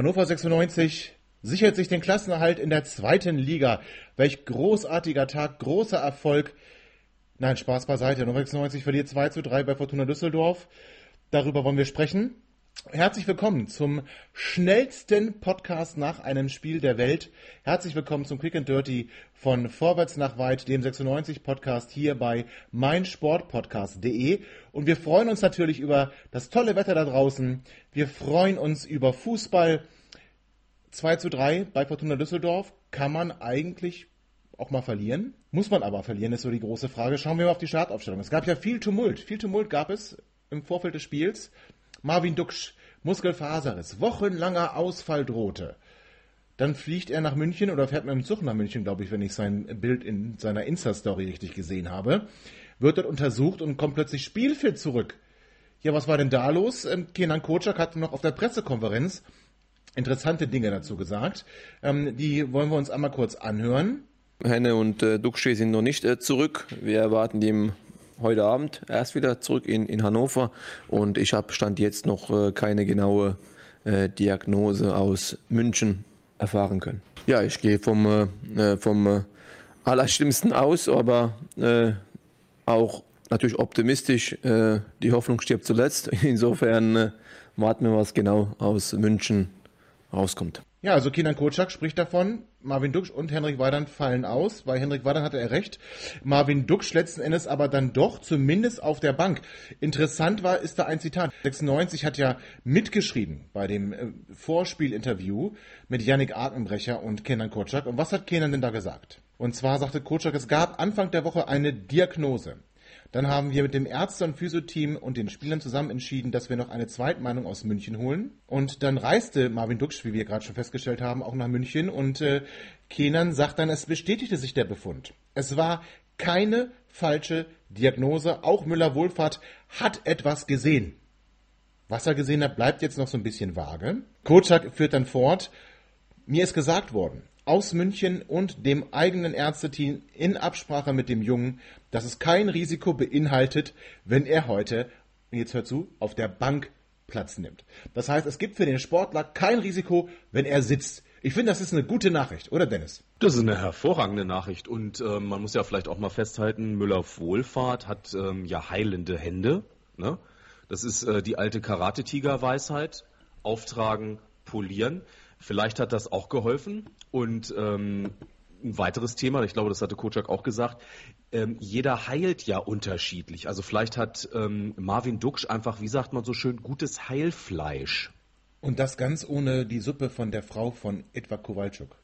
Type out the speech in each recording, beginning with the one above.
Hannover 96 sichert sich den Klassenerhalt in der zweiten Liga. Welch großartiger Tag, großer Erfolg. Nein, Spaß beiseite. Hannover 96 verliert 2 zu 3 bei Fortuna Düsseldorf. Darüber wollen wir sprechen. Herzlich willkommen zum schnellsten Podcast nach einem Spiel der Welt. Herzlich willkommen zum Quick and Dirty von Vorwärts nach Weit, dem 96 Podcast hier bei meinsportpodcast.de. Und wir freuen uns natürlich über das tolle Wetter da draußen. Wir freuen uns über Fußball. 2 zu 3 bei Fortuna Düsseldorf kann man eigentlich auch mal verlieren. Muss man aber verlieren, ist so die große Frage. Schauen wir mal auf die Startaufstellung. Es gab ja viel Tumult. Viel Tumult gab es im Vorfeld des Spiels. Marvin Duksch, Muskelfaserriss, wochenlanger Ausfall drohte. Dann fliegt er nach München oder fährt mit dem Zug nach München, glaube ich, wenn ich sein Bild in seiner Insta-Story richtig gesehen habe. Wird dort untersucht und kommt plötzlich spielfit zurück. Ja, was war denn da los? Ähm, Kenan Kocak hat noch auf der Pressekonferenz interessante Dinge dazu gesagt. Ähm, die wollen wir uns einmal kurz anhören. Henne und äh, Duxche sind noch nicht äh, zurück. Wir erwarten die heute Abend erst wieder zurück in, in Hannover und ich habe Stand jetzt noch äh, keine genaue äh, Diagnose aus München erfahren können. Ja, ich gehe vom, äh, vom äh, Allerschlimmsten aus, aber auch natürlich optimistisch. Die Hoffnung stirbt zuletzt. Insofern warten wir, was genau aus München rauskommt. Ja, also Kinan Kocak spricht davon, Marvin Duksch und Henrik Weidand fallen aus. Bei Henrik Weidand hatte er recht. Marvin Duksch letzten Endes aber dann doch zumindest auf der Bank. Interessant war, ist da ein Zitat. 96 hat ja mitgeschrieben bei dem äh, Vorspielinterview mit Yannick Arkenbrecher und Kenan Kocak. Und was hat Kenan denn da gesagt? Und zwar sagte Kocak, es gab Anfang der Woche eine Diagnose. Dann haben wir mit dem Ärzte- und Physioteam und den Spielern zusammen entschieden, dass wir noch eine Zweitmeinung aus München holen. Und dann reiste Marvin Duksch, wie wir gerade schon festgestellt haben, auch nach München. Und äh, Kenan sagt dann, es bestätigte sich der Befund. Es war keine falsche Diagnose. Auch Müller-Wohlfahrt hat etwas gesehen. Was er gesehen hat, bleibt jetzt noch so ein bisschen vage. Kocak führt dann fort. Mir ist gesagt worden, aus München und dem eigenen Ärzteteam in Absprache mit dem Jungen, dass es kein Risiko beinhaltet, wenn er heute, jetzt hört zu, auf der Bank Platz nimmt. Das heißt, es gibt für den Sportler kein Risiko, wenn er sitzt. Ich finde, das ist eine gute Nachricht, oder Dennis? Das ist eine hervorragende Nachricht und äh, man muss ja vielleicht auch mal festhalten, Müller Wohlfahrt hat ähm, ja heilende Hände. Ne? Das ist äh, die alte Karate-Tiger-Weisheit. Auftragen, polieren. Vielleicht hat das auch geholfen. Und ähm, ein weiteres Thema, ich glaube, das hatte Kocak auch gesagt, ähm, jeder heilt ja unterschiedlich. Also vielleicht hat ähm, Marvin Duksch einfach, wie sagt man so schön, gutes Heilfleisch. Und das ganz ohne die Suppe von der Frau von Edward Kowalczuk.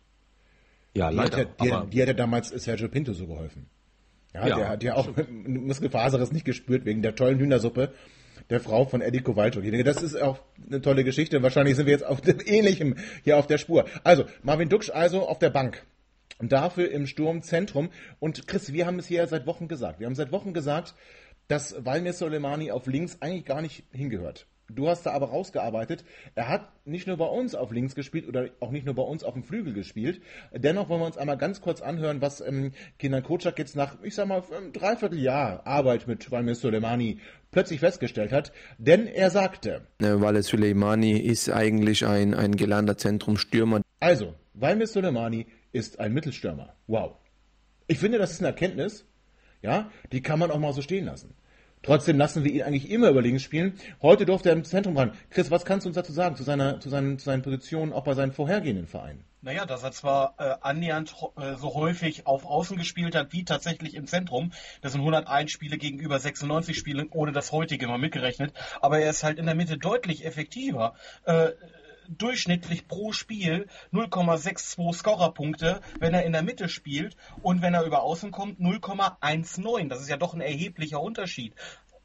Ja, die leider. Hat, die, die hat ja damals Sergio Pinto so geholfen. Ja, ja der hat ja auch Muskelfaseres nicht gespürt wegen der tollen Hühnersuppe der Frau von Eddie Kowalczyk. Ich denke, das ist auch eine tolle Geschichte. Wahrscheinlich sind wir jetzt auf dem Ähnlichem hier auf der Spur. Also, Marvin Duksch also auf der Bank. Und dafür im Sturmzentrum. Und Chris, wir haben es hier seit Wochen gesagt. Wir haben seit Wochen gesagt, dass Valmir Soleimani auf links eigentlich gar nicht hingehört. Du hast da aber rausgearbeitet. Er hat nicht nur bei uns auf links gespielt oder auch nicht nur bei uns auf dem Flügel gespielt. Dennoch wollen wir uns einmal ganz kurz anhören, was ähm, Kenan Kocak jetzt nach, ich sag mal, einem Dreivierteljahr Arbeit mit Valmir Soleimani plötzlich festgestellt hat. Denn er sagte. Valmir Soleimani ist eigentlich ein, ein gelernter Zentrumstürmer. Also, Valmir Soleimani ist ein Mittelstürmer. Wow. Ich finde, das ist eine Erkenntnis, ja, die kann man auch mal so stehen lassen. Trotzdem lassen wir ihn eigentlich immer über links spielen. Heute durfte er im Zentrum ran. Chris, was kannst du uns dazu sagen, zu, seiner, zu, seinen, zu seinen Positionen, auch bei seinen vorhergehenden Vereinen? Naja, dass er zwar äh, annähernd äh, so häufig auf Außen gespielt hat, wie tatsächlich im Zentrum. Das sind 101 Spiele gegenüber 96 Spielen, ohne das heutige mal mitgerechnet. Aber er ist halt in der Mitte deutlich effektiver. Äh, durchschnittlich pro Spiel 0,62 Scorerpunkte, wenn er in der Mitte spielt und wenn er über Außen kommt 0,19. Das ist ja doch ein erheblicher Unterschied.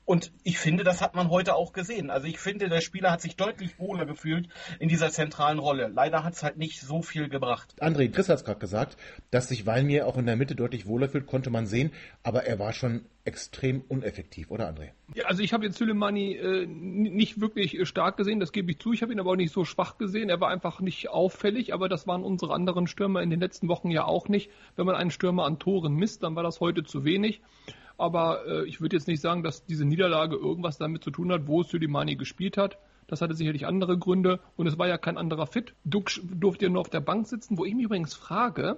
Und ich finde, das hat man heute auch gesehen. Also ich finde, der Spieler hat sich deutlich wohler gefühlt in dieser zentralen Rolle. Leider hat es halt nicht so viel gebracht. André, Chris hat es gerade gesagt, dass sich Walmir auch in der Mitte deutlich wohler fühlt, konnte man sehen, aber er war schon extrem uneffektiv, oder André? Ja, also ich habe jetzt Süleimani äh, nicht wirklich äh, stark gesehen, das gebe ich zu. Ich habe ihn aber auch nicht so schwach gesehen. Er war einfach nicht auffällig, aber das waren unsere anderen Stürmer in den letzten Wochen ja auch nicht. Wenn man einen Stürmer an Toren misst, dann war das heute zu wenig aber äh, ich würde jetzt nicht sagen, dass diese Niederlage irgendwas damit zu tun hat, wo Suleimani gespielt hat. Das hatte sicherlich andere Gründe und es war ja kein anderer fit. Duck durfte ja nur auf der Bank sitzen, wo ich mich übrigens frage,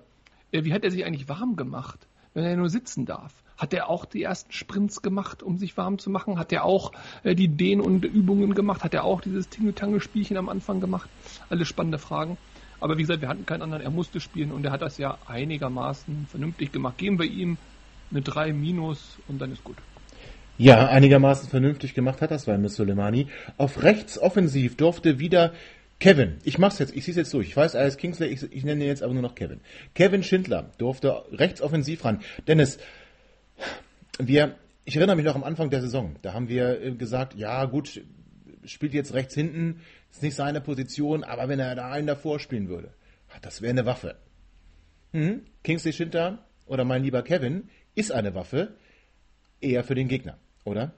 äh, wie hat er sich eigentlich warm gemacht, wenn er nur sitzen darf? Hat er auch die ersten Sprints gemacht, um sich warm zu machen? Hat er auch äh, die Dehn- und Übungen gemacht? Hat er auch dieses Tingeltangel-Spielchen am Anfang gemacht? Alle spannende Fragen. Aber wie gesagt, wir hatten keinen anderen, er musste spielen und er hat das ja einigermaßen vernünftig gemacht. Geben wir ihm eine 3 minus und dann ist gut. Ja, einigermaßen vernünftig gemacht hat das Valmis Soleimani. Auf rechts offensiv durfte wieder Kevin, ich mach's jetzt, ich zieh's jetzt durch. Ich weiß, ist Kingsley, ich, ich nenne ihn jetzt aber nur noch Kevin. Kevin Schindler durfte rechts offensiv ran. Dennis, wir, ich erinnere mich noch am Anfang der Saison, da haben wir äh, gesagt, ja gut, spielt jetzt rechts hinten, ist nicht seine Position, aber wenn er da einen davor spielen würde, das wäre eine Waffe. Mhm. Kingsley Schindler oder mein lieber Kevin ist eine Waffe eher für den Gegner, oder?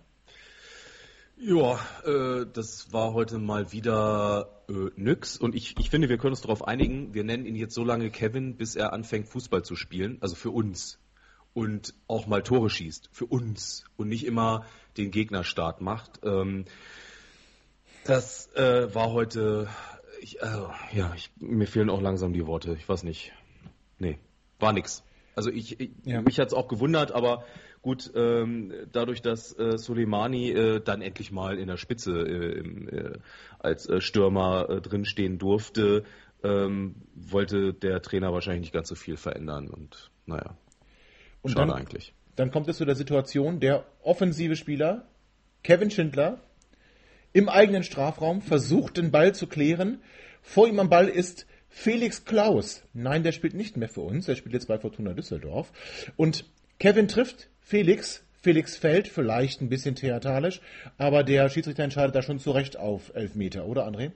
Ja, äh, das war heute mal wieder äh, nix und ich, ich finde, wir können uns darauf einigen, wir nennen ihn jetzt so lange Kevin, bis er anfängt Fußball zu spielen, also für uns und auch mal Tore schießt, für uns und nicht immer den Gegner stark macht. Ähm, das äh, war heute, ich, äh, ja, ich, mir fehlen auch langsam die Worte, ich weiß nicht. Nee, war nix. Also ich, ich ja. mich hat's auch gewundert, aber gut, ähm, dadurch, dass äh, Soleimani äh, dann endlich mal in der Spitze äh, im, äh, als äh, Stürmer äh, drinstehen durfte, ähm, wollte der Trainer wahrscheinlich nicht ganz so viel verändern und naja, und schade dann, eigentlich. Dann kommt es zu der Situation, der offensive Spieler, Kevin Schindler, im eigenen Strafraum versucht den Ball zu klären. Vor ihm am Ball ist Felix Klaus. Nein, der spielt nicht mehr für uns. Er spielt jetzt bei Fortuna Düsseldorf. Und Kevin trifft Felix. Felix fällt, vielleicht ein bisschen theatralisch, aber der Schiedsrichter entscheidet da schon zu Recht auf Elfmeter, oder André?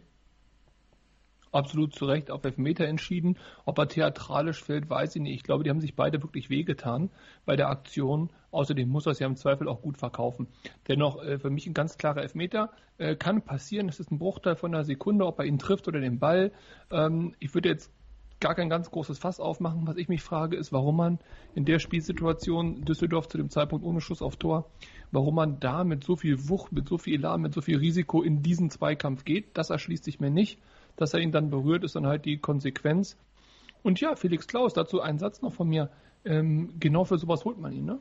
absolut zu Recht auf Elfmeter entschieden. Ob er theatralisch fällt, weiß ich nicht. Ich glaube, die haben sich beide wirklich wehgetan bei der Aktion. Außerdem muss er es ja im Zweifel auch gut verkaufen. Dennoch äh, für mich ein ganz klarer Elfmeter. Äh, kann passieren, es ist ein Bruchteil von einer Sekunde, ob er ihn trifft oder den Ball. Ähm, ich würde jetzt gar kein ganz großes Fass aufmachen. Was ich mich frage, ist, warum man in der Spielsituation Düsseldorf zu dem Zeitpunkt ohne Schuss auf Tor, warum man da mit so viel Wucht, mit so viel Elan, mit so viel Risiko in diesen Zweikampf geht. Das erschließt sich mir nicht dass er ihn dann berührt, ist dann halt die Konsequenz. Und ja, Felix Klaus, dazu ein Satz noch von mir. Ähm, genau für sowas holt man ihn, ne?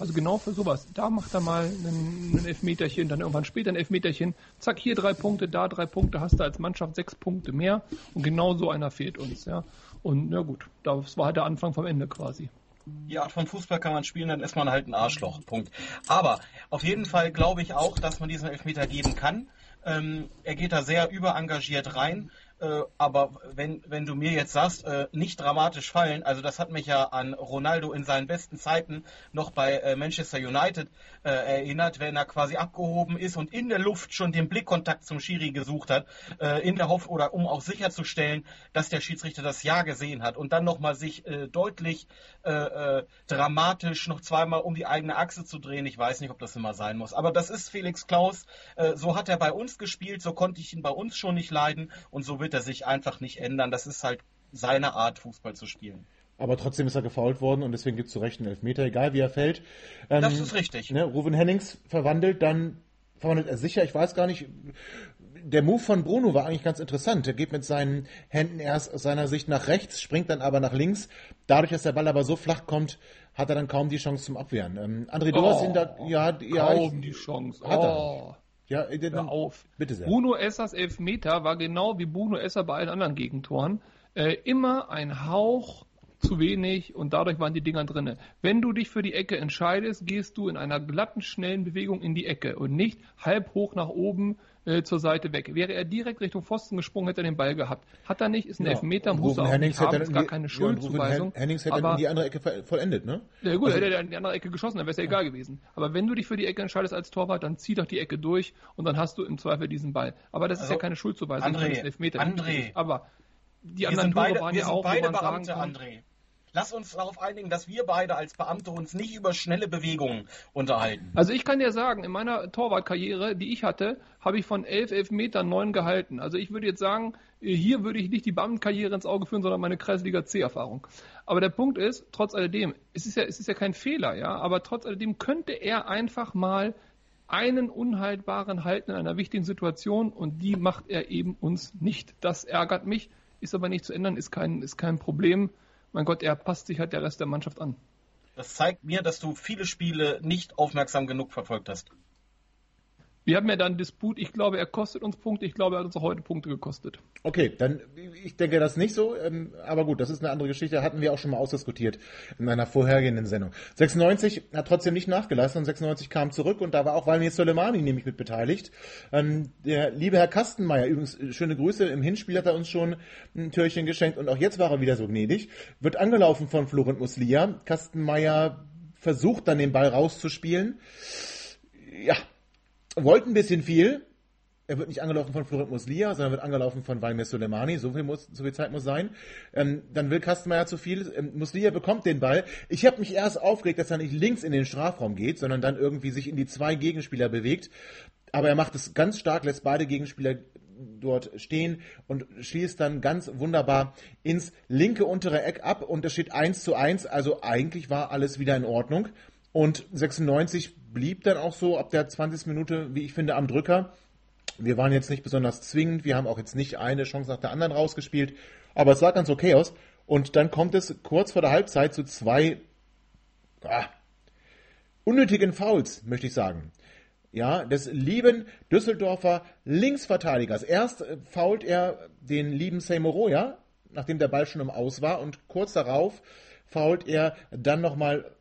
Also genau für sowas. Da macht er mal ein, Elfmeterchen, dann irgendwann später ein Elfmeterchen. Zack, hier drei Punkte, da drei Punkte, hast du als Mannschaft sechs Punkte mehr. Und genau so einer fehlt uns, ja. Und na gut, das war halt der Anfang vom Ende quasi. Die Art von Fußball kann man spielen, dann ist man halt ein Arschloch. Punkt. Aber auf jeden Fall glaube ich auch, dass man diesen Elfmeter geben kann. Ähm, er geht da sehr überengagiert rein. Äh, aber wenn, wenn du mir jetzt sagst, äh, nicht dramatisch fallen, also das hat mich ja an Ronaldo in seinen besten Zeiten noch bei äh, Manchester United äh, erinnert, wenn er quasi abgehoben ist und in der Luft schon den Blickkontakt zum Schiri gesucht hat, äh, in der Hoffnung oder um auch sicherzustellen, dass der Schiedsrichter das Ja gesehen hat und dann nochmal sich äh, deutlich dramatisch noch zweimal um die eigene Achse zu drehen. Ich weiß nicht, ob das immer sein muss, aber das ist Felix Klaus. so hat er bei uns gespielt, so konnte ich ihn bei uns schon nicht leiden und so wird wird er sich einfach nicht ändern. Das ist halt seine Art, Fußball zu spielen. Aber trotzdem ist er gefault worden und deswegen gibt es zu Recht einen Elfmeter, egal wie er fällt. Ähm, das ist richtig. Ne, Ruven Hennings verwandelt, dann verwandelt er sicher, ich weiß gar nicht. Der Move von Bruno war eigentlich ganz interessant. Er geht mit seinen Händen erst aus seiner Sicht nach rechts, springt dann aber nach links. Dadurch, dass der Ball aber so flach kommt, hat er dann kaum die Chance zum Abwehren. Ähm, André, du oh, hast ihn da, ja, ja, kaum ich, die Chance. Hat er. Ja, äh, dann, Hör auf. Bitte sehr. Bruno Essers Elfmeter war genau wie Bruno Esser bei allen anderen Gegentoren. Äh, immer ein Hauch zu wenig und dadurch waren die Dinger drinne. Wenn du dich für die Ecke entscheidest, gehst du in einer glatten, schnellen Bewegung in die Ecke und nicht halb hoch nach oben äh, zur Seite weg. Wäre er direkt Richtung Pfosten gesprungen, hätte er den Ball gehabt. Hat er nicht, ist ein ja. Elfmeter, muss er auch Hennings nicht haben, ist gar keine Schuldzuweisung. Hennings hätte aber, in die andere Ecke vollendet, ne? Ja gut, also, hätte er in die andere Ecke geschossen, dann wäre es ja egal gewesen. Aber wenn du dich für die Ecke entscheidest als Torwart, dann zieh doch die Ecke durch und dann hast du im Zweifel diesen Ball. Aber das also, ist ja keine Schuldzuweisung, André, das ist Elfmeter. André, aber die anderen Tore beide, waren ja auch, beide wo man Beamte, sagen André. Lass uns darauf einigen, dass wir beide als Beamte uns nicht über schnelle Bewegungen unterhalten. Also ich kann dir sagen, in meiner Torwartkarriere, die ich hatte, habe ich von elf Elfmetern neun gehalten. Also ich würde jetzt sagen, hier würde ich nicht die Beamtenkarriere ins Auge führen, sondern meine Kreisliga C-Erfahrung. Aber der Punkt ist, trotz alledem, es ist ja, es ist ja kein Fehler, ja, aber trotz alledem könnte er einfach mal einen unhaltbaren halten in einer wichtigen Situation und die macht er eben uns nicht. Das ärgert mich, ist aber nicht zu ändern, ist kein, ist kein Problem mein Gott, er passt sich halt der Rest der Mannschaft an. Das zeigt mir, dass du viele Spiele nicht aufmerksam genug verfolgt hast. Wir haben ja dann Disput. Ich glaube, er kostet uns Punkte. Ich glaube, er hat uns auch heute Punkte gekostet. Okay, dann, ich denke das nicht so. Ähm, aber gut, das ist eine andere Geschichte. Hatten wir auch schon mal ausdiskutiert in einer vorhergehenden Sendung. 96 hat trotzdem nicht nachgelassen und 96 kam zurück und da war auch Valmir Soleimani nämlich mit beteiligt. Ähm, der liebe Herr Kastenmeier, übrigens schöne Grüße, im Hinspiel hat er uns schon ein Türchen geschenkt und auch jetzt war er wieder so gnädig. Wird angelaufen von Florent Muslia. Kastenmeier versucht dann den Ball rauszuspielen. Ja, wollte ein bisschen viel. Er wird nicht angelaufen von Florent Muslia, sondern wird angelaufen von Valmir Soleimani. So viel, muss, so viel Zeit muss sein. Ähm, dann will Kastenmeier zu viel. Ähm, Muslia bekommt den Ball. Ich habe mich erst aufgeregt, dass er nicht links in den Strafraum geht, sondern dann irgendwie sich in die zwei Gegenspieler bewegt. Aber er macht es ganz stark, lässt beide Gegenspieler dort stehen und schießt dann ganz wunderbar ins linke untere Eck ab und es steht 1 zu 1. Also eigentlich war alles wieder in Ordnung. Und 96 blieb dann auch so ab der 20. Minute, wie ich finde, am Drücker. Wir waren jetzt nicht besonders zwingend, wir haben auch jetzt nicht eine Chance nach der anderen rausgespielt, aber es sah ganz okay aus. Und dann kommt es kurz vor der Halbzeit zu zwei ah, unnötigen Fouls, möchte ich sagen. Ja, des lieben Düsseldorfer Linksverteidigers. Erst äh, fault er den lieben Seymoroja, nachdem der Ball schon im Aus war, und kurz darauf fault er dann nochmal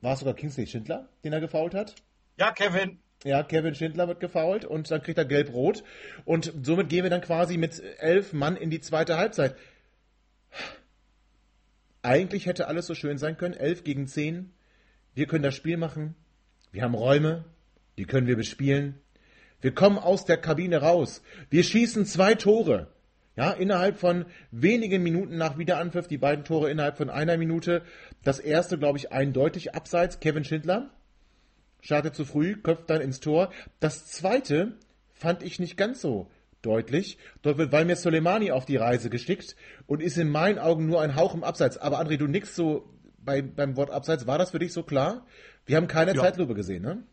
war es sogar Kingsley Schindler, den er gefault hat? Ja, Kevin. Ja, Kevin Schindler wird gefault und dann kriegt er gelb-rot. Und somit gehen wir dann quasi mit elf Mann in die zweite Halbzeit. Eigentlich hätte alles so schön sein können. Elf gegen zehn. Wir können das Spiel machen. Wir haben Räume. Die können wir bespielen. Wir kommen aus der Kabine raus. Wir schießen zwei Tore. Ja, innerhalb von wenigen Minuten nach Wiederanpfiff, die beiden Tore innerhalb von einer Minute. Das erste, glaube ich, eindeutig abseits, Kevin Schindler. Startet zu früh, köpft dann ins Tor. Das zweite fand ich nicht ganz so deutlich. Dort wird Valmir Soleimani auf die Reise geschickt und ist in meinen Augen nur ein Hauch im Abseits. Aber André, du nix so bei, beim Wort Abseits. War das für dich so klar? Wir haben keine ja. Zeitlupe gesehen, ne?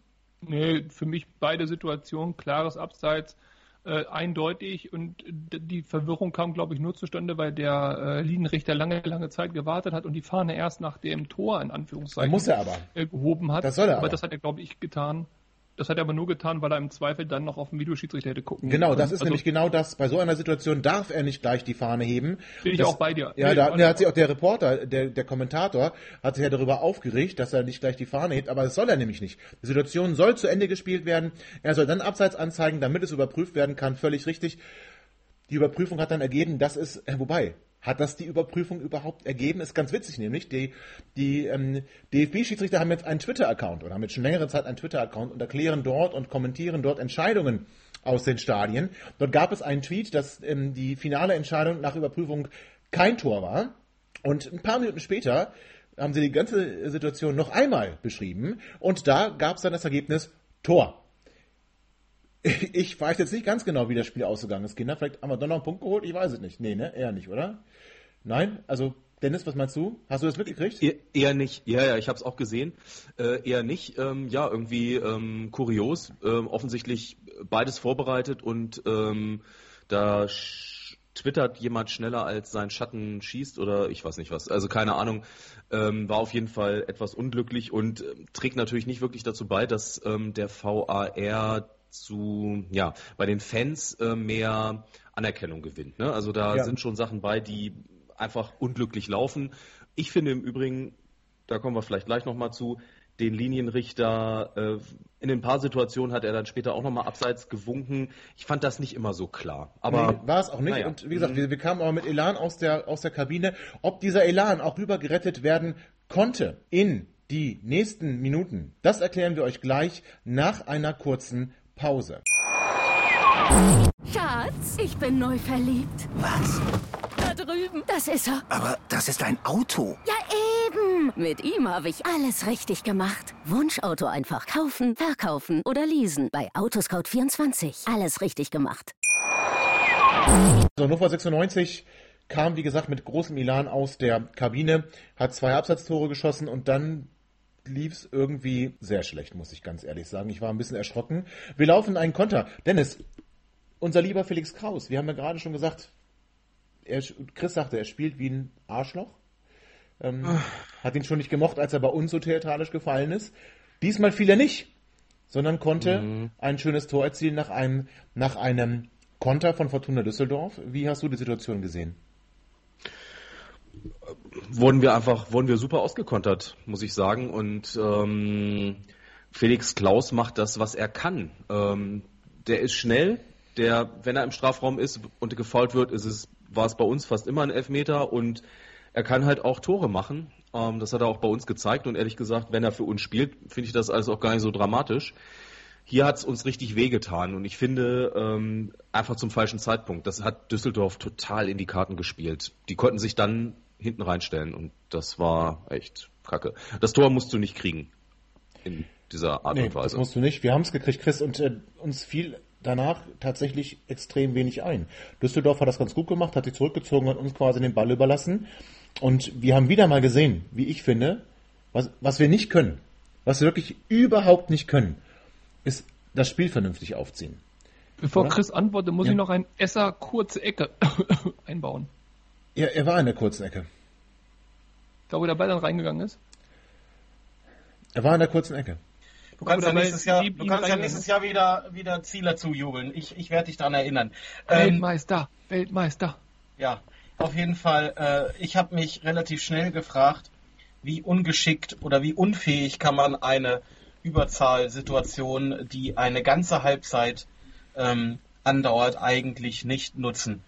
Nee, für mich beide Situationen, klares Abseits äh, eindeutig und die Verwirrung kam, glaube ich, nur zustande, weil der äh, Linienrichter lange, lange Zeit gewartet hat und die Fahne erst nach dem Tor in Anführungszeichen muss er aber. Äh, gehoben hat. Das soll er aber. aber das hat er, glaube ich, getan. Das hat er aber nur getan, weil er im Zweifel dann noch auf den Videoschiedsrichter hätte gucken Genau, das ist also, nämlich genau das. Bei so einer Situation darf er nicht gleich die Fahne heben. Bin ich das, auch bei dir. Ja, da, da hat sich auch der Reporter, der, der Kommentator, hat sich ja darüber aufgeregt, dass er nicht gleich die Fahne hebt, aber das soll er nämlich nicht. Die Situation soll zu Ende gespielt werden. Er soll dann Abseits anzeigen, damit es überprüft werden kann. Völlig richtig. Die Überprüfung hat dann ergeben, das ist, äh, wobei, hat das die Überprüfung überhaupt ergeben? Ist ganz witzig nämlich. Die, die ähm, DFB-Schiedsrichter haben jetzt einen Twitter-Account oder haben jetzt schon längere Zeit einen Twitter-Account und erklären dort und kommentieren dort Entscheidungen aus den Stadien. Dort gab es einen Tweet, dass ähm, die finale Entscheidung nach Überprüfung kein Tor war. Und ein paar Minuten später haben sie die ganze Situation noch einmal beschrieben und da gab es dann das Ergebnis Tor. Ich weiß jetzt nicht ganz genau, wie das Spiel ausgegangen ist, Kinder. Vielleicht haben wir doch noch einen Punkt geholt, ich weiß es nicht. Nee, ne? Eher nicht, oder? Nein? Also, Dennis, was meinst du? Hast du das mitgekriegt? E eher nicht. Ja, ja, ich habe es auch gesehen. Äh, eher nicht. Ähm, ja, irgendwie ähm, kurios. Ähm, offensichtlich beides vorbereitet und ähm, da twittert jemand schneller als sein Schatten schießt oder ich weiß nicht was. Also keine Ahnung. Ähm, war auf jeden Fall etwas unglücklich und äh, trägt natürlich nicht wirklich dazu bei, dass ähm, der VAR zu, ja, bei den Fans äh, mehr Anerkennung gewinnt. Ne? Also da ja. sind schon Sachen bei, die einfach unglücklich laufen. Ich finde im Übrigen, da kommen wir vielleicht gleich nochmal zu, den Linienrichter, äh, in ein paar Situationen hat er dann später auch nochmal abseits gewunken. Ich fand das nicht immer so klar. Aber nee, war es auch nicht. naja. Und wie gesagt, wir, wir kamen aber mit Elan aus der, aus der Kabine. Ob dieser Elan auch rüber gerettet werden konnte in die nächsten Minuten, das erklären wir euch gleich nach einer kurzen Pause. Schatz, ich bin neu verliebt. Was? Da drüben. Das ist er. Aber das ist ein Auto. Ja, eben. Mit ihm habe ich alles richtig gemacht. Wunschauto einfach kaufen, verkaufen oder leasen. Bei Autoscout24. Alles richtig gemacht. So, Hannover 96 kam, wie gesagt, mit großem Elan aus der Kabine, hat zwei Absatztore geschossen und dann lief es irgendwie sehr schlecht, muss ich ganz ehrlich sagen. Ich war ein bisschen erschrocken. Wir laufen einen Konter. Dennis, unser lieber Felix Kraus, wir haben ja gerade schon gesagt, er, Chris sagte, er spielt wie ein Arschloch. Ähm, hat ihn schon nicht gemocht, als er bei uns so theatralisch gefallen ist. Diesmal fiel er nicht, sondern konnte ein schönes Tor erzielen nach einem, nach einem Konter von Fortuna Düsseldorf. Wie hast du die Situation gesehen? Wurden wir einfach, wurden wir super ausgekontert, muss ich sagen. Und ähm, Felix Klaus macht das, was er kann. Ähm, der ist schnell, der, wenn er im Strafraum ist und gefault wird, ist es, war es bei uns fast immer ein Elfmeter und er kann halt auch Tore machen. Ähm, das hat er auch bei uns gezeigt und ehrlich gesagt, wenn er für uns spielt, finde ich das alles auch gar nicht so dramatisch. Hier hat es uns richtig wehgetan und ich finde ähm, einfach zum falschen Zeitpunkt. Das hat Düsseldorf total in die Karten gespielt. Die konnten sich dann hinten reinstellen und das war echt kacke. Das Tor musst du nicht kriegen in dieser Art Nee, und das Weise. musst du nicht. Wir haben es gekriegt, Chris, und äh, uns fiel danach tatsächlich extrem wenig ein. Düsseldorf hat das ganz gut gemacht, hat sich zurückgezogen und uns quasi den Ball überlassen. Und wir haben wieder mal gesehen, wie ich finde, was, was wir nicht können, was wir wirklich überhaupt nicht können, ist das Spiel vernünftig aufziehen. Bevor Oder? Chris antwortet, muss Ja. ich noch ein Esser kurze Ecke einbauen. Er, er war in der kurzen Ecke. Da, wo der Ball dann reingegangen ist. Er war in der kurzen Ecke. Du kannst ja nächstes Jahr, du kannst ja nächstes Jahr wieder, wieder Zieler zujubeln. Ich, ich werde dich daran erinnern. Ähm, Weltmeister, Weltmeister. ja, auf jeden Fall. Äh, ich habe mich relativ schnell gefragt, wie ungeschickt oder wie unfähig kann man eine Überzahlsituation, die eine ganze Halbzeit ähm, andauert, eigentlich nicht nutzen.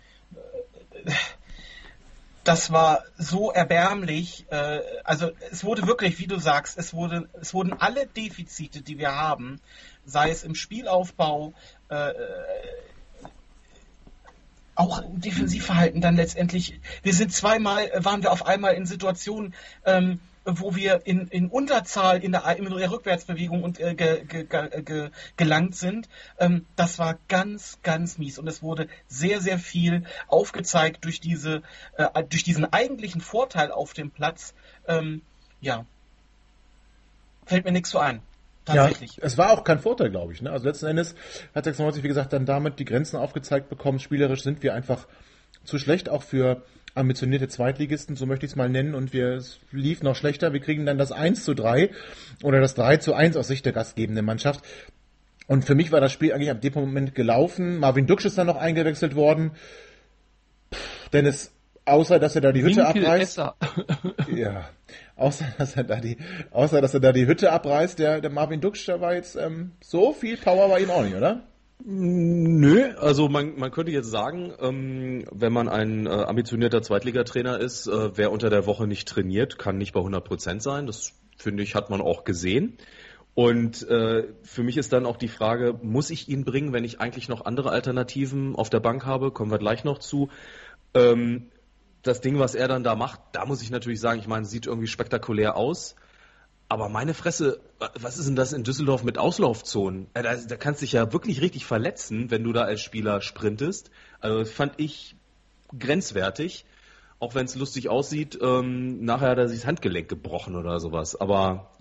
Das war so erbärmlich. Äh, also es wurde wirklich, wie du sagst, es, wurde, es wurden alle Defizite, die wir haben, sei es im Spielaufbau, äh, auch im Defensivverhalten dann letztendlich. Wir sind zweimal, äh, waren wir auf einmal in Situationen, ähm, wo wir in, in Unterzahl in der, in der Rückwärtsbewegung und, äh, ge, ge, ge, ge, gelangt sind. Ähm, das war ganz, ganz mies und es wurde sehr, sehr viel aufgezeigt durch diese, äh, durch diesen eigentlichen Vorteil auf dem Platz. Ähm, ja, fällt mir nichts so ein. Tatsächlich. Ja, es war auch kein Vorteil, glaube ich. Ne? Also letzten Endes hat 96, wie gesagt, dann damit die Grenzen aufgezeigt bekommen. Spielerisch sind wir einfach zu schlecht, auch für ambitionierte Zweitligisten, so möchte ich es mal nennen. Und wir, es lief noch schlechter. Wir kriegen dann das 1 zu 3 oder das 3 zu 1 aus Sicht der gastgebenden Mannschaft. Und für mich war das Spiel eigentlich ab dem Moment gelaufen. Marvin Duksch ist dann noch eingewechselt worden. Dennis, außer dass er da die Hütte Winkel abreißt. Esser. Ja, außer dass er da die, außer dass er da die Hütte abreißt, der, der Marvin Duksch, da war jetzt ähm, so viel Power bei ihm auch nicht, oder? Nö, also man, man könnte jetzt sagen, ähm, wenn man ein äh, ambitionierter Zweitligatrainer ist, äh, wer unter der Woche nicht trainiert, kann nicht bei 100 Prozent sein. Das finde ich, hat man auch gesehen. Und äh, für mich ist dann auch die Frage, muss ich ihn bringen, wenn ich eigentlich noch andere Alternativen auf der Bank habe? Kommen wir gleich noch zu. Ähm, das Ding, was er dann da macht, da muss ich natürlich sagen, ich meine, sieht irgendwie spektakulär aus. Aber meine Fresse, was ist denn das in Düsseldorf mit Auslaufzonen? Äh, Da, da kannst du dich ja wirklich richtig verletzen, wenn du da als Spieler sprintest. Also das fand ich grenzwertig. Auch wenn es lustig aussieht, ähm, nachher hat er sich das Handgelenk gebrochen oder sowas. Aber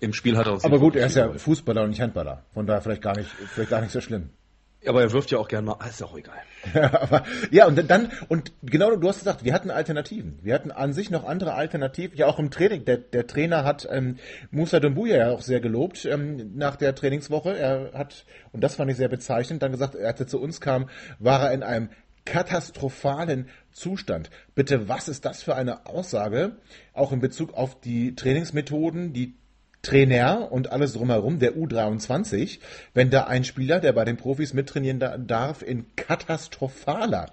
im Spiel hat er uns Aber gut, er ist ja. Fußballer und nicht Handballer. Von daher vielleicht gar nicht, vielleicht gar nicht so schlimm. Aber er wirft ja auch gern mal, ah, ist auch egal. Ja, und dann, und genau, du hast gesagt, wir hatten Alternativen. Wir hatten an sich noch andere Alternativen. Ja, auch im Training. Der, der Trainer hat ähm, Musa Dumbuya ja auch sehr gelobt ähm, nach der Trainingswoche. Er hat, und das fand ich sehr bezeichnend, dann gesagt, als er zu uns kam, war er in einem katastrophalen Zustand. Bitte, was ist das für eine Aussage? Auch in Bezug auf die Trainingsmethoden, die Trainer und alles drumherum, der U23, wenn da ein Spieler, der bei den Profis mittrainieren darf, in katastrophaler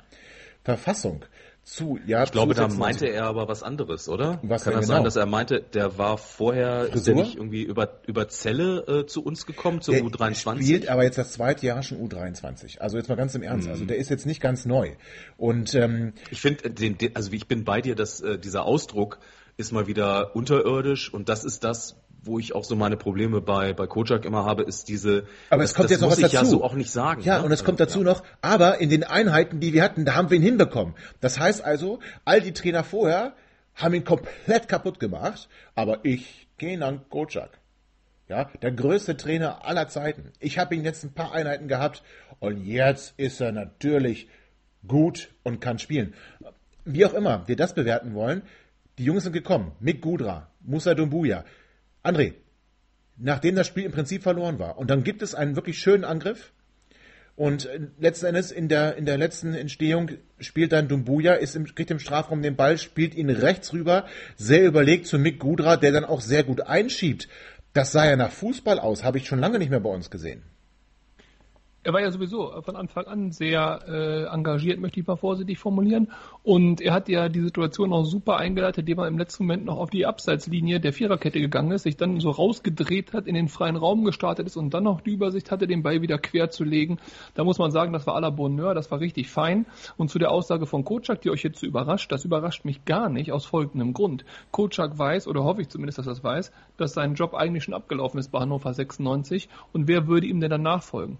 Verfassung zu. Ja, ich glaube, da meinte er aber was anderes, oder? Was Kann das genau? sein, dass er meinte, der war vorher, ist Frisur? nicht irgendwie über, über Zelle äh, zu uns gekommen, zur Der U23? spielt aber jetzt das zweite Jahr schon U23. Also jetzt mal ganz im Ernst. Also der ist jetzt nicht ganz neu. Und ähm, Ich finde, den, also ich bin bei dir, dass äh, dieser Ausdruck ist mal wieder unterirdisch und das ist das, wo ich auch so meine Probleme bei bei Kojak immer habe, ist diese. Aber es das, kommt das jetzt noch muss was ich ja dazu. so auch nicht sagen. Ja, ne? und es kommt Also, dazu ja. noch, aber in den Einheiten, die wir hatten, da haben wir ihn hinbekommen. Das heißt also, all die Trainer vorher haben ihn komplett kaputt gemacht, aber ich, Kenan Kocak, ja, der größte Trainer aller Zeiten. Ich habe ihn jetzt ein paar Einheiten gehabt und jetzt ist er natürlich gut und kann spielen. Wie auch immer wir das bewerten wollen, die Jungs sind gekommen. Mick Gudra, Musa Dumbuya. André, nachdem das Spiel im Prinzip verloren war. Und dann gibt es einen wirklich schönen Angriff. Und äh, letzten Endes in der, in der letzten Entstehung spielt dann Dumbuya, ist im, kriegt im Strafraum den Ball, spielt ihn rechts rüber, sehr überlegt zu Mick Gudra, der dann auch sehr gut einschiebt. Das sah ja nach Fußball aus, habe ich schon lange nicht mehr bei uns gesehen. Er war ja sowieso von Anfang an sehr äh, engagiert, möchte ich mal vorsichtig formulieren. Und er hat ja die Situation auch super eingeleitet, indem er im letzten Moment noch auf die Abseitslinie der Viererkette gegangen ist, sich dann so rausgedreht hat, in den freien Raum gestartet ist und dann noch die Übersicht hatte, den Ball wieder quer zu legen. Da muss man sagen, das war à la Bonheur, das war richtig fein. Und zu der Aussage von Kocak, die euch jetzt so überrascht, das überrascht mich gar nicht, aus folgendem Grund. Kocak weiß, oder hoffe ich zumindest, dass er das weiß, dass sein Job eigentlich schon abgelaufen ist bei Hannover 96. Und wer würde ihm denn dann nachfolgen?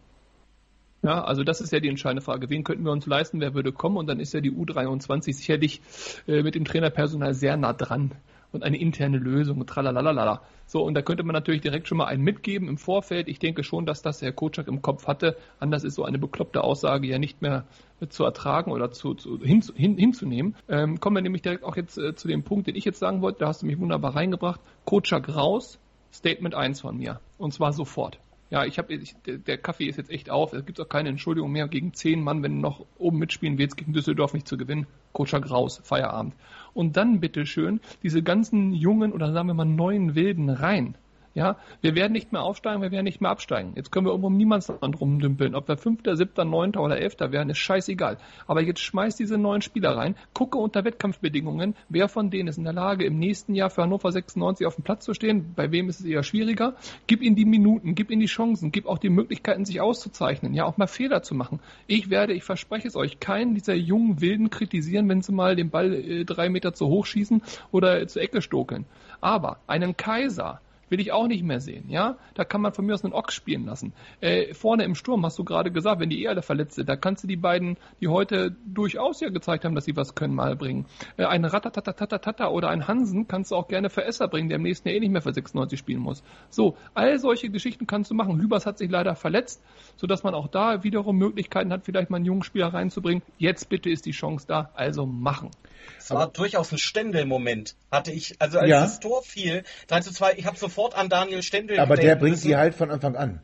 Ja, also das ist ja die entscheidende Frage. Wen könnten wir uns leisten, wer würde kommen? Und dann ist ja die U23 sicherlich äh, mit dem Trainerpersonal sehr nah dran und eine interne Lösung und tralalala. So, und da könnte man natürlich direkt schon mal einen mitgeben im Vorfeld. Ich denke schon, dass das Herr Kocak im Kopf hatte. Anders ist so eine bekloppte Aussage ja nicht mehr äh, zu ertragen oder zu, zu, hin, hin, hinzunehmen. Ähm, kommen wir nämlich direkt auch jetzt äh, zu dem Punkt, den ich jetzt sagen wollte. Da hast du mich wunderbar reingebracht. Kocak raus, Statement 1 von mir. Und zwar sofort. Ja, ich habe, der, Kaffee ist jetzt echt auf. Es gibt auch keine Entschuldigung mehr gegen zehn Mann, wenn noch oben mitspielen willst, gegen Düsseldorf nicht zu gewinnen. Kotschak raus, Feierabend. Und dann bitteschön diese ganzen jungen oder sagen wir mal neuen Wilden rein. Ja, wir werden nicht mehr aufsteigen, wir werden nicht mehr absteigen. Jetzt können wir irgendwo um Niemandsland rumdümpeln. Ob wir Fünfter, Siebter, Neunter oder Elfter werden, ist scheißegal. Aber jetzt schmeiß diese neuen Spieler rein, gucke unter Wettkampfbedingungen, wer von denen ist in der Lage, im nächsten Jahr für Hannover 96 auf dem Platz zu stehen. Bei wem ist es eher schwieriger? Gib ihnen die Minuten, gib ihnen die Chancen, gib auch die Möglichkeiten, sich auszuzeichnen, ja, auch mal Fehler zu machen. Ich werde, ich verspreche es euch, keinen dieser jungen Wilden kritisieren, wenn sie mal den Ball äh, drei Meter zu hoch schießen oder äh, zur Ecke stokeln. Aber einen Kaiser, will ich auch nicht mehr sehen. Ja, da kann man von mir aus einen Ochs spielen lassen. Äh, vorne im Sturm hast du gerade gesagt, wenn die eh alle verletzt sind, da kannst du die beiden, die heute durchaus ja gezeigt haben, dass sie was können, mal bringen. Äh, einen Ratatatatata oder einen Hansen kannst du auch gerne für Esser bringen, der im nächsten Jahr eh nicht mehr für 96 spielen muss. So, all solche Geschichten kannst du machen. Lübers hat sich leider verletzt, sodass man auch da wiederum Möglichkeiten hat, vielleicht mal einen jungen Spieler reinzubringen. Jetzt bitte ist die Chance da, also machen. Es war durchaus ein Stendel-Moment, hatte ich. Also als Ja. das Tor fiel, 3 zu 2, ich habe sofort an Daniel Stendel Aber der bringt müssen. die halt von Anfang an.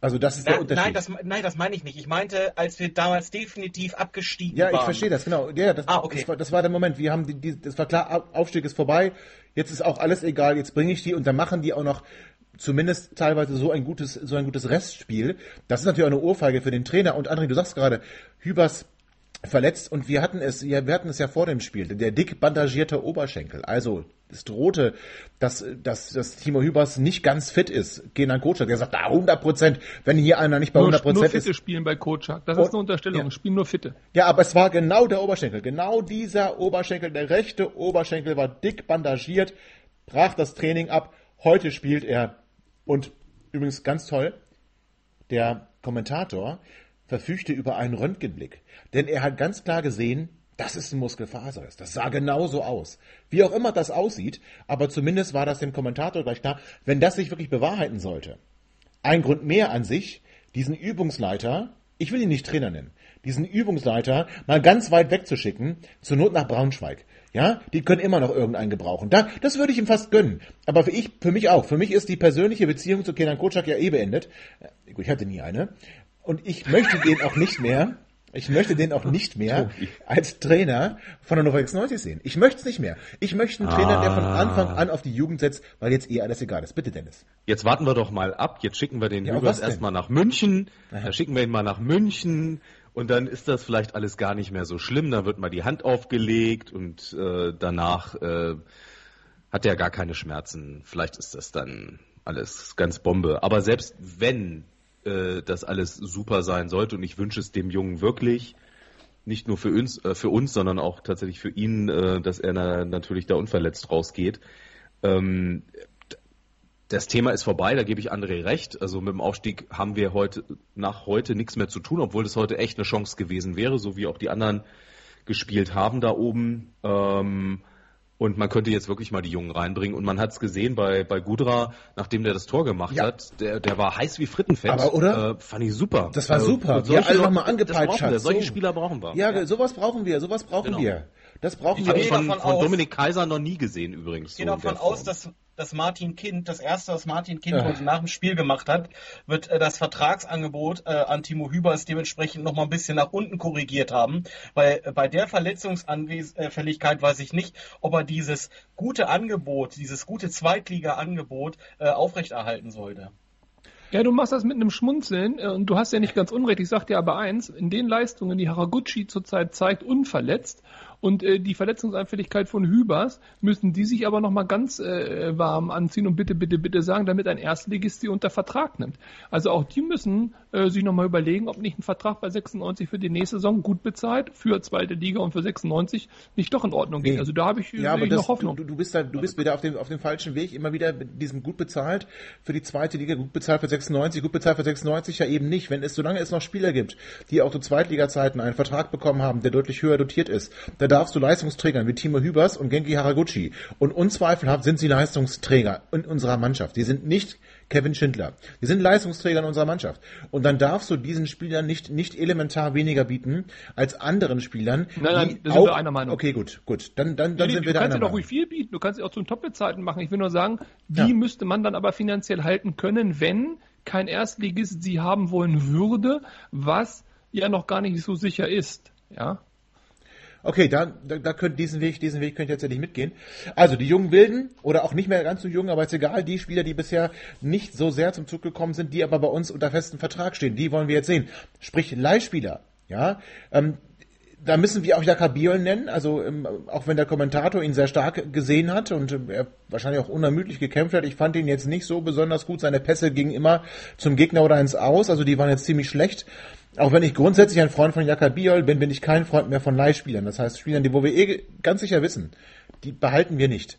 Also das ist der Nein, Unterschied. nein, das, nein, das meine ich nicht. Ich meinte, als wir damals definitiv abgestiegen Ja, waren. ich verstehe das, genau. Ja, das, Ah, okay. das, war, das war der Moment. Wir haben die, die, das war klar, Au- Aufstieg ist vorbei. Jetzt ist auch alles egal. Jetzt bringe ich die und dann machen die auch noch zumindest teilweise so ein gutes, so ein gutes Restspiel. Das ist natürlich auch eine Ohrfeige für den Trainer. Und André, du sagst gerade, Hübers verletzt und wir hatten es, ja, wir hatten es ja vor dem Spiel, der dick bandagierte Oberschenkel. Also es drohte, dass, dass, dass Timo Hübers nicht ganz fit ist. Kenan Kocak, der sagt, ah, 100 Prozent, wenn hier einer nicht bei Nur, 100 nur Prozent Fitte ist. spielen bei Kocak. Das Und- ist eine Unterstellung. ja. Spielen nur Fitte. Ja, aber es war genau der Oberschenkel. Genau dieser Oberschenkel, der rechte Oberschenkel war dick bandagiert, brach das Training ab. Heute spielt er. Und übrigens ganz toll, der Kommentator verfügte über einen Röntgenblick. Denn er hat ganz klar gesehen, dass es ein Muskelfaser ist. Das sah genauso aus. Wie auch immer das aussieht, aber zumindest war das dem Kommentator gleich klar, wenn das sich wirklich bewahrheiten sollte. Ein Grund mehr an sich, diesen Übungsleiter, ich will ihn nicht Trainer nennen, diesen Übungsleiter mal ganz weit wegzuschicken, zur Not nach Braunschweig. Ja, die können immer noch irgendeinen gebrauchen. Da, das würde ich ihm fast gönnen. Aber für, ich, für mich auch. Für mich ist die persönliche Beziehung zu Kenan Kocak ja eh beendet. Äh, ich hatte nie eine. Und ich möchte den auch nicht mehr Ich möchte den auch nicht mehr als Trainer von Hannover 96 sehen. Ich möchte es nicht mehr. Ich möchte einen Trainer, der von Anfang an auf die Jugend setzt, weil jetzt eh alles egal ist. Bitte, Dennis. Jetzt warten wir doch mal ab. Jetzt schicken wir den Ja, Hübers erstmal nach München. Dann schicken wir ihn mal nach München. Und dann ist das vielleicht alles gar nicht mehr so schlimm. Dann wird mal die Hand aufgelegt und äh, danach äh, hat er gar keine Schmerzen. Vielleicht ist das dann alles ganz Bombe. Aber selbst wenn äh, das alles super sein sollte und ich wünsche es dem Jungen wirklich, nicht nur für uns, äh, für uns, sondern auch tatsächlich für ihn, äh, dass er na, natürlich da unverletzt rausgeht. Ähm, das Thema ist vorbei, da gebe ich André recht. Also mit dem Aufstieg haben wir heute nach heute nichts mehr zu tun, obwohl das heute echt eine Chance gewesen wäre, so wie auch die anderen gespielt haben da oben. Ähm, und man könnte jetzt wirklich mal die Jungen reinbringen. Und man hat es gesehen bei, bei Gudra, nachdem der das Tor gemacht Ja. hat, der, der war heiß wie Frittenfett. Aber, oder? Äh, fand ich super. Das war Also, super. er solche alle Leute- nochmal angepeitscht das brauchen wir. hat. Solche So. Spieler brauchen wir. Ja, sowas brauchen wir, sowas brauchen Genau. wir. Das brauchen Ich wir. habe gehe von, von aus- Dominik Kaiser noch nie gesehen übrigens. Ich gehe so davon aus, dass, dass Martin Kind, das erste, was Martin Kind Ja. heute nach dem Spiel gemacht hat, wird äh, das Vertragsangebot äh, an Timo Hübers dementsprechend noch mal ein bisschen nach unten korrigiert haben. Weil äh, bei der Verletzungsanfälligkeit weiß ich nicht, ob er dieses gute Angebot, dieses gute Zweitliga-Angebot äh, aufrechterhalten sollte. Ja, du machst das mit einem Schmunzeln äh, und du hast ja nicht ganz unrecht. Ich sag dir aber eins, in den Leistungen, die Haraguchi zurzeit zeigt, unverletzt und äh, die Verletzungsanfälligkeit von Hübers, müssen die sich aber nochmal ganz äh, warm anziehen und bitte, bitte, bitte sagen, damit ein Erstligist sie unter Vertrag nimmt. Also auch die müssen äh, sich nochmal überlegen, ob nicht ein Vertrag bei 96 für die nächste Saison gut bezahlt, für zweite Liga und für 96 nicht doch in Ordnung geht. Nee. Also da habe ich, Ja, sehe aber das, noch Hoffnung. Du, du bist da, du bist wieder auf dem, auf dem falschen Weg, immer wieder mit diesem gut bezahlt für die zweite Liga, gut bezahlt für 96, gut bezahlt für 96 ja eben nicht. Wenn es, solange es noch Spieler gibt, die auch zu Zweitliga-Zeiten einen Vertrag bekommen haben, der deutlich höher dotiert ist, da darfst du Leistungsträgern wie Timo Hübers und Genki Haraguchi und unzweifelhaft sind sie Leistungsträger in unserer Mannschaft. Die sind nicht Kevin Schindler. Die sind Leistungsträger in unserer Mannschaft. Und dann darfst du diesen Spielern nicht, nicht elementar weniger bieten als anderen Spielern. Nein, nein, die da sind wir einer Meinung. Okay, gut, gut. Dann, dann, dann Nee, sind du wir da kannst einer ja doch Meinung. ruhig viel bieten, du kannst ja auch zum Top-Bezahlten machen. Ich will nur sagen, die Ja. müsste man dann aber finanziell halten können, wenn kein Erstligist sie haben wollen würde, was ja noch gar nicht so sicher ist. Ja. Okay, da, da, da könnt diesen Weg, diesen Weg könnt ihr tatsächlich mitgehen. Also die jungen Wilden oder auch nicht mehr ganz so jung, aber ist egal, die Spieler, die bisher nicht so sehr zum Zug gekommen sind, die aber bei uns unter festem Vertrag stehen, die wollen wir jetzt sehen. Sprich Leihspieler, ja. Ähm, da müssen wir auch Jakabiol nennen, also ähm, auch wenn der Kommentator ihn sehr stark gesehen hat und ähm, er wahrscheinlich auch unermüdlich gekämpft hat. Ich fand ihn jetzt nicht so besonders gut. Seine Pässe gingen immer zum Gegner oder ins Aus, also die waren jetzt ziemlich schlecht. Auch wenn ich grundsätzlich ein Freund von Jakabiol bin, bin ich kein Freund mehr von Leihspielern. Das heißt Spielern, die wo wir eh ganz sicher wissen, die behalten wir nicht.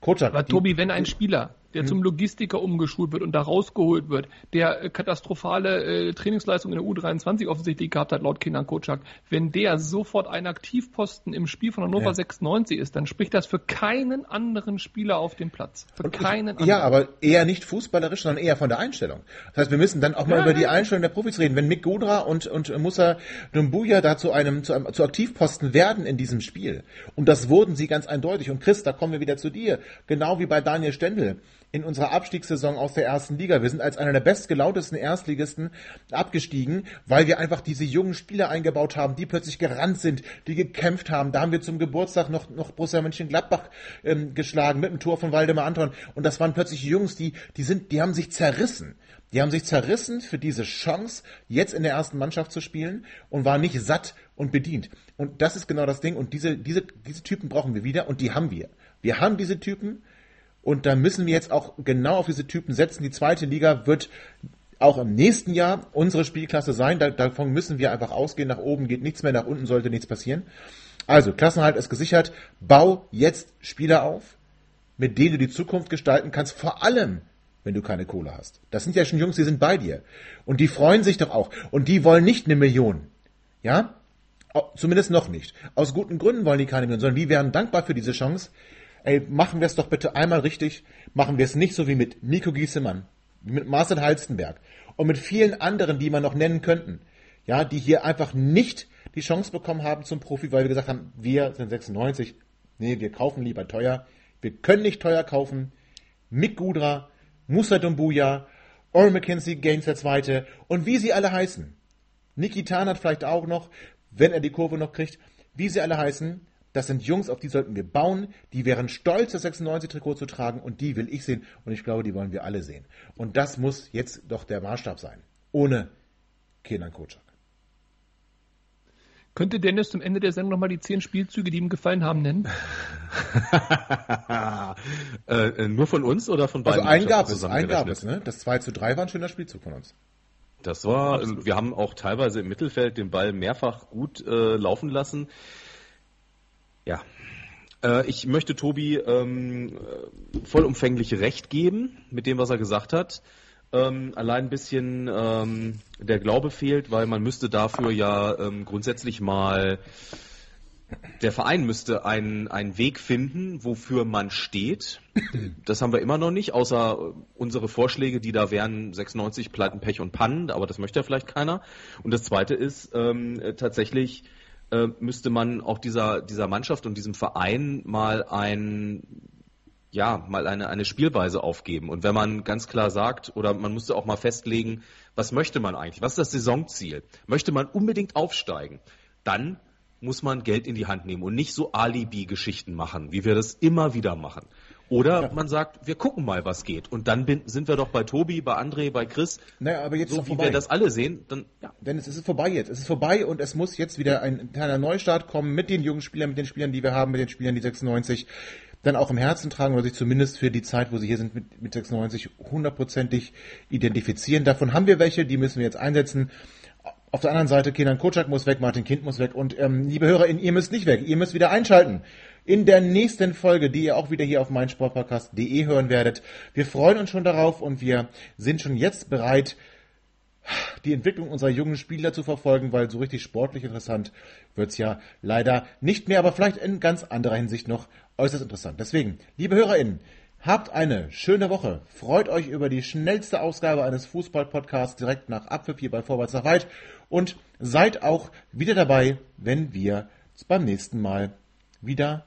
Kocak, Aber Tobi, wenn ein Spieler, der Hm. zum Logistiker umgeschult wird und da rausgeholt wird, der äh, katastrophale äh, Trainingsleistung in der U23 offensichtlich gehabt hat, laut Kenan Kocak, wenn der sofort ein Aktivposten im Spiel von Hannover Ja. 96 ist, dann spricht das für keinen anderen Spieler auf dem Platz. Für Und ich- keinen anderen. Ja, aber eher nicht fußballerisch, sondern eher von der Einstellung. Das heißt, wir müssen dann auch mal Ja, über die. Einstellung der Profis reden. Wenn Mick Godra und, und Musa Dumbuya da zu einem, zu einem zu Aktivposten werden in diesem Spiel, und das wurden sie ganz eindeutig, und Chris, da kommen wir wieder zu dir, genau wie bei Daniel Stendel in unserer Abstiegssaison aus der ersten Liga. Wir sind als einer der bestgelautesten Erstligisten abgestiegen, weil wir einfach diese jungen Spieler eingebaut haben, die plötzlich gerannt sind, die gekämpft haben. Da haben wir zum Geburtstag noch, noch Borussia Mönchengladbach ähm, geschlagen mit dem Tor von Waldemar Anton. Und das waren plötzlich Jungs, die, die sind, die haben sich zerrissen. Die haben sich zerrissen für diese Chance, jetzt in der ersten Mannschaft zu spielen und waren nicht satt und bedient. Und das ist genau das Ding. Und diese, diese, diese Typen brauchen wir wieder und die haben wir. Wir haben diese Typen und da müssen wir jetzt auch genau auf diese Typen setzen. Die zweite Liga wird auch im nächsten Jahr unsere Spielklasse sein. Da, davon müssen wir einfach ausgehen. Nach oben geht nichts mehr, nach unten sollte nichts passieren. Also, Klassenhalt ist gesichert. Bau jetzt Spieler auf, mit denen du die Zukunft gestalten kannst. Vor allem, wenn du keine Kohle hast. Das sind ja schon Jungs, die sind bei dir. Und die freuen sich doch auch. Und die wollen nicht eine Million. Ja? Zumindest noch nicht. Aus guten Gründen wollen die keine Million, sondern die wären dankbar für diese Chance. Ey, machen wir es doch bitte einmal richtig. Machen wir es nicht so wie mit Nico Giesemann, mit Marcel Halstenberg und mit vielen anderen, die man noch nennen könnten. Ja, die hier einfach nicht die Chance bekommen haben zum Profi, weil wir gesagt haben, wir sind 96. Nee, wir kaufen lieber teuer. Wir können nicht teuer kaufen. Mick Gudra, Musa Dumbuya, Oren McKenzie, Gaines der Zweite und wie sie alle heißen. Niki Tarnert vielleicht auch noch, wenn er die Kurve noch kriegt. Wie sie alle heißen, das sind Jungs, auf die sollten wir bauen. Die wären stolz, das 96-Trikot zu tragen und die will ich sehen und ich glaube, die wollen wir alle sehen. Und das muss jetzt doch der Maßstab sein. Ohne Kenan Kocak. Könnte Dennis zum Ende der Sendung nochmal die zehn Spielzüge, die ihm gefallen haben, nennen? äh, äh, nur von uns oder von Also beiden? einen gab es, einen gab es, ne? Das 2 zu 3 war ein schöner Spielzug von uns. Das war, äh, wir haben auch teilweise im Mittelfeld den Ball mehrfach gut äh, laufen lassen. Ja. Äh, ich möchte Tobi ähm, äh, vollumfänglich recht geben mit dem, was er gesagt hat. Ähm, allein ein bisschen ähm, der Glaube fehlt, weil man müsste dafür ja ähm, grundsätzlich mal der Verein müsste einen, einen Weg finden, wofür man steht. Das haben wir immer noch nicht, außer unsere Vorschläge, die da wären 96 Pleiten, Pech und Pannen, aber das möchte ja vielleicht keiner. Und das Zweite ist ähm, äh, tatsächlich äh, müsste man auch dieser, dieser Mannschaft und diesem Verein mal ein ja, mal eine, eine Spielweise aufgeben. Und wenn man ganz klar sagt, oder man müsste auch mal festlegen, was möchte man eigentlich? Was ist das Saisonziel? Möchte man unbedingt aufsteigen? Dann muss man Geld in die Hand nehmen und nicht so Alibi-Geschichten machen, wie wir das immer wieder machen. Oder man sagt, wir gucken mal, was geht. Und dann bin, sind wir doch bei Tobi, bei André, bei Chris. Naja, aber jetzt so wie vorbei. wir das alle sehen, dann ja. Dennis, es ist vorbei jetzt. Es ist vorbei und es muss jetzt wieder ein kleiner Neustart kommen mit den jungen Spielern, mit den Spielern, die wir haben, mit den Spielern, die 96 dann auch im Herzen tragen oder sich zumindest für die Zeit, wo sie hier sind, mit, mit 96 hundertprozentig identifizieren. Davon haben wir welche, die müssen wir jetzt einsetzen. Auf der anderen Seite, Kenan Kocak muss weg, Martin Kind muss weg und ähm, liebe HörerInnen, ihr müsst nicht weg, ihr müsst wieder einschalten. In der nächsten Folge, die ihr auch wieder hier auf meinsportpodcast.de hören werdet. Wir freuen uns schon darauf und wir sind schon jetzt bereit, die Entwicklung unserer jungen Spieler zu verfolgen, weil so richtig sportlich interessant wird's ja leider nicht mehr, aber vielleicht in ganz anderer Hinsicht noch äußerst interessant. Deswegen, liebe HörerInnen, habt eine schöne Woche. Freut euch über die schnellste Ausgabe eines Fußball-Podcasts direkt nach Abpfiff hier bei Vorwärts nach Weit und seid auch wieder dabei, wenn wir beim nächsten Mal wieder